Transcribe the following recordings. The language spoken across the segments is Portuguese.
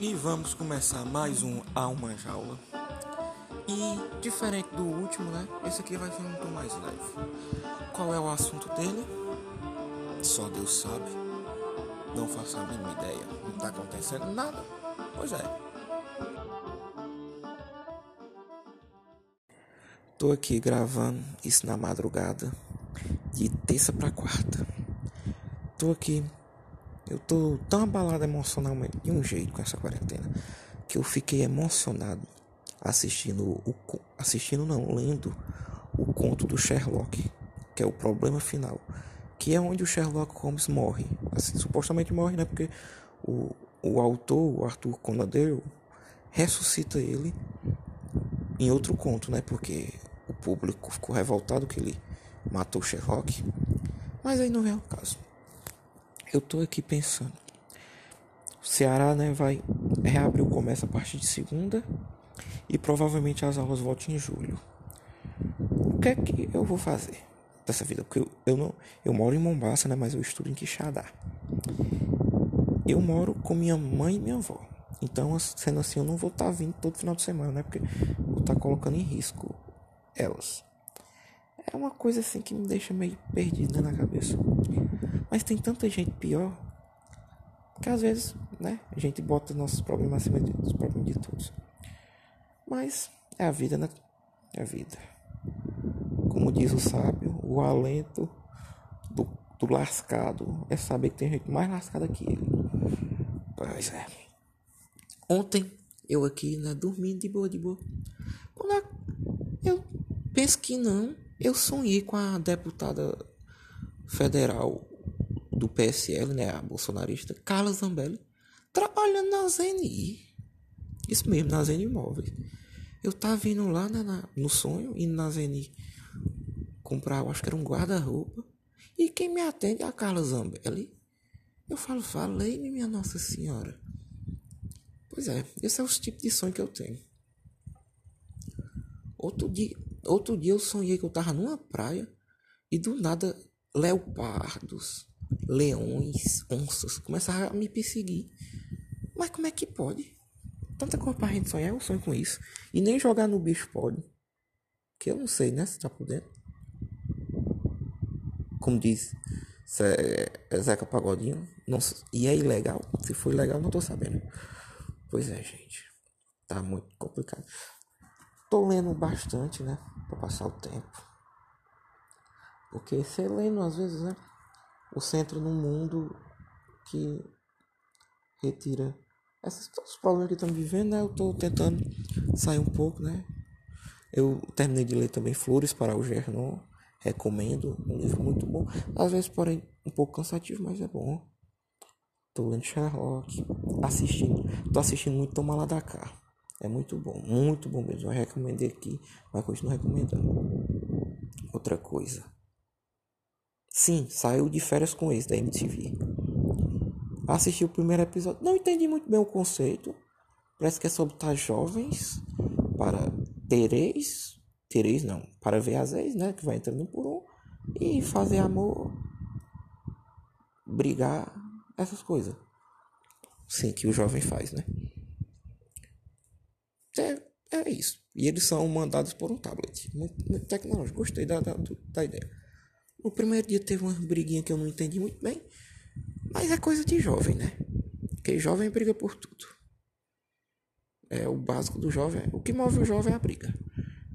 E vamos começar mais um Alma Jaula. E diferente do último, né? Esse aqui vai ser um tom mais leve. Qual é o assunto dele? Só Deus sabe. Não faço a mínima ideia. Não tá acontecendo nada. Pois é. Tô aqui gravando isso na madrugada de terça para quarta. Tô aqui eu tô tão abalado emocionalmente de um jeito com essa quarentena que eu fiquei emocionado assistindo o assistindo não, lendo o conto do Sherlock, que é o problema final, que é onde o Sherlock Holmes morre. Assim, supostamente morre, né? Porque o, o autor, o Arthur Conan Doyle, ressuscita ele em outro conto, né? Porque o público ficou revoltado que ele matou o Sherlock. Mas aí não é o caso eu tô aqui pensando. O Ceará, né, vai reabrir o comércio a partir de segunda e provavelmente as aulas voltam em julho. O que é que eu vou fazer dessa vida? Porque eu, eu não, eu moro em Mombasa, né, mas eu estudo em Quixadá. Eu moro com minha mãe e minha avó. Então, sendo assim, eu não vou estar tá vindo todo final de semana, né? Porque vou estar tá colocando em risco elas. É uma coisa assim que me deixa meio perdida na cabeça. Mas tem tanta gente pior que às vezes, né, a gente bota nossos problemas acima dos problemas de todos. Mas é a vida, né? É a vida. Como diz o sábio, o alento do, do lascado é saber que tem gente mais lascada que ele. Pois é. Ontem eu aqui, né, dormindo de boa, de boa. Quando eu penso que não, eu sonhei com a deputada federal do PSL, né, a bolsonarista Carla Zambelli, trabalhando na ZNI. Isso mesmo, na ZNI Imóveis. Eu tava vindo lá na, na, no sonho, indo na ZNI comprar, eu acho que era um guarda-roupa. E quem me atende é a Carla Zambelli. Eu falo, falei-me, minha Nossa Senhora. Pois é, esse é o tipo de sonho que eu tenho. Outro dia, outro dia eu sonhei que eu tava numa praia e do nada leopardos, leões, onças começaram a me perseguir. Mas como é que pode? Tanta coisa pra gente sonhar, eu sonho com isso. E nem jogar no bicho pode. Que eu não sei, né? Se tá podendo. Como diz é Zeca Pagodinho. E é ilegal. Se for ilegal, não tô sabendo. Pois é, gente. Tá muito complicado. Tô lendo bastante, né? Pra passar o tempo. Porque você lendo às vezes, né? o centro num mundo que retira esses todos os problemas que estamos vivendo, né? Eu estou tentando sair um pouco, né? Eu terminei de ler também Flores para o Gernon, recomendo, um livro muito bom. Às vezes, porém, um pouco cansativo, mas é bom. Tô lendo Sherlock, assistindo, tô assistindo muito da cá. É muito bom, muito bom mesmo. Eu recomendei aqui, mas continuo recomendando. Outra coisa. Sim, saiu de férias com esse da MTV. Assisti o primeiro episódio. Não entendi muito bem o conceito. Parece que é sobre estar jovens para ter ex. Ter ex não. Para ver as ex, né? Que vai entrando por um. E fazer amor. Brigar. Essas coisas. Sim, que o jovem faz, né? É, é isso. E eles são mandados por um tablet. Muito, tecnológico. Gostei da, da, da ideia. No primeiro dia teve uma briguinha que eu não entendi muito bem. Mas é coisa de jovem, né? Porque jovem briga por tudo. É o básico do jovem. O que move o jovem é a briga.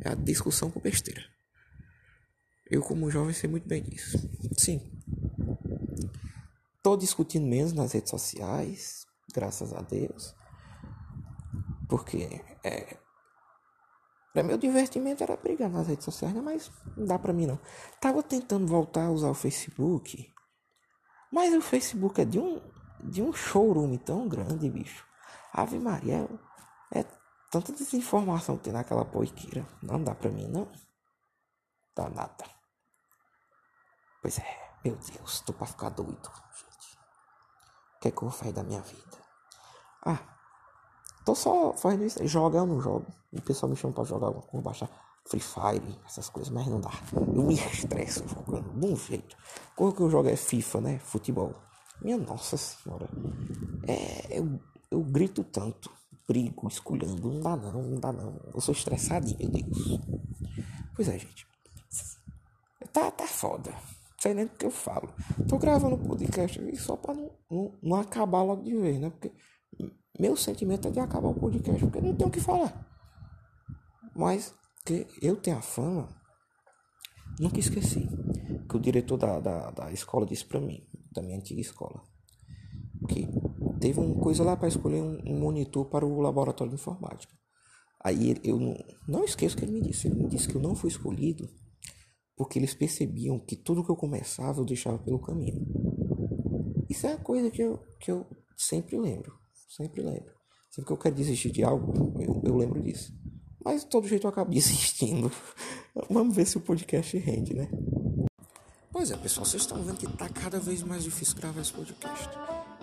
É a discussão com besteira. Eu, como jovem, sei muito bem disso. Sim. Tô discutindo menos nas redes sociais, graças a Deus. Porque é, Pra meu divertimento era brigar nas redes sociais, né? Mas não dá pra mim não. Tava tentando voltar a usar o Facebook. Mas o Facebook é de um, de um showroom tão grande, bicho. Ave Maria, é tanta desinformação que tem naquela poiqueira. Não dá pra mim, não. Dá nada. Pois é, meu Deus, tô pra ficar doido, gente. O que é que eu vou fazer da minha vida? Ah, Tô só fazendo isso. Joga eu não jogo. O pessoal me chama pra jogar alguma coisa, baixar Free Fire, essas coisas, mas não dá. Eu me estresso jogando de um jeito. Coisa que eu jogo é FIFA, né? Futebol. Minha nossa senhora. É. Eu, eu grito tanto, brigo, esculhando, não dá não, não dá não. Eu sou estressadinho, meu Deus. Pois é, gente. Tá, tá foda. Não sei nem do que eu falo. Tô gravando o podcast só pra não, não, não acabar logo de vez, né? Porque meu sentimento é de acabar o podcast, porque não tenho o que falar. Mas que eu tenho a fama, nunca esqueci. Que o diretor da, da, da escola disse pra mim, da minha antiga escola, que teve uma coisa lá para escolher um, um, monitor para o laboratório de informática. Aí eu não, não esqueço que ele me disse. Ele me disse que eu não fui escolhido porque eles percebiam que tudo que eu começava eu deixava pelo caminho. Isso é a coisa que eu, que eu sempre lembro. Sempre lembro. Sempre que eu quero desistir de algo, eu, eu lembro disso. Mas de todo jeito eu acabo desistindo. Vamos ver se o podcast rende, né? Pois é, pessoal, vocês estão vendo que tá cada vez mais difícil gravar esse podcast.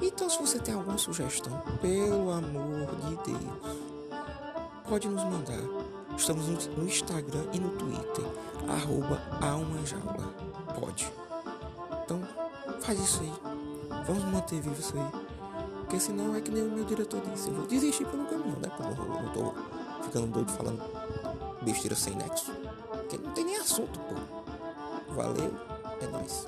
Então, se você tem alguma sugestão, pelo amor de Deus, pode nos mandar. Estamos no Instagram e no Twitter, arroba almajaula. Pode. Então, faz isso aí. Vamos manter vivo isso aí. Porque senão é que nem o meu diretor disse. Eu vou desistir pelo caminho, né? Porque eu não tô ficando doido falando besteira sem nexo. Porque não tem nem assunto, pô. Valeu, é nóis.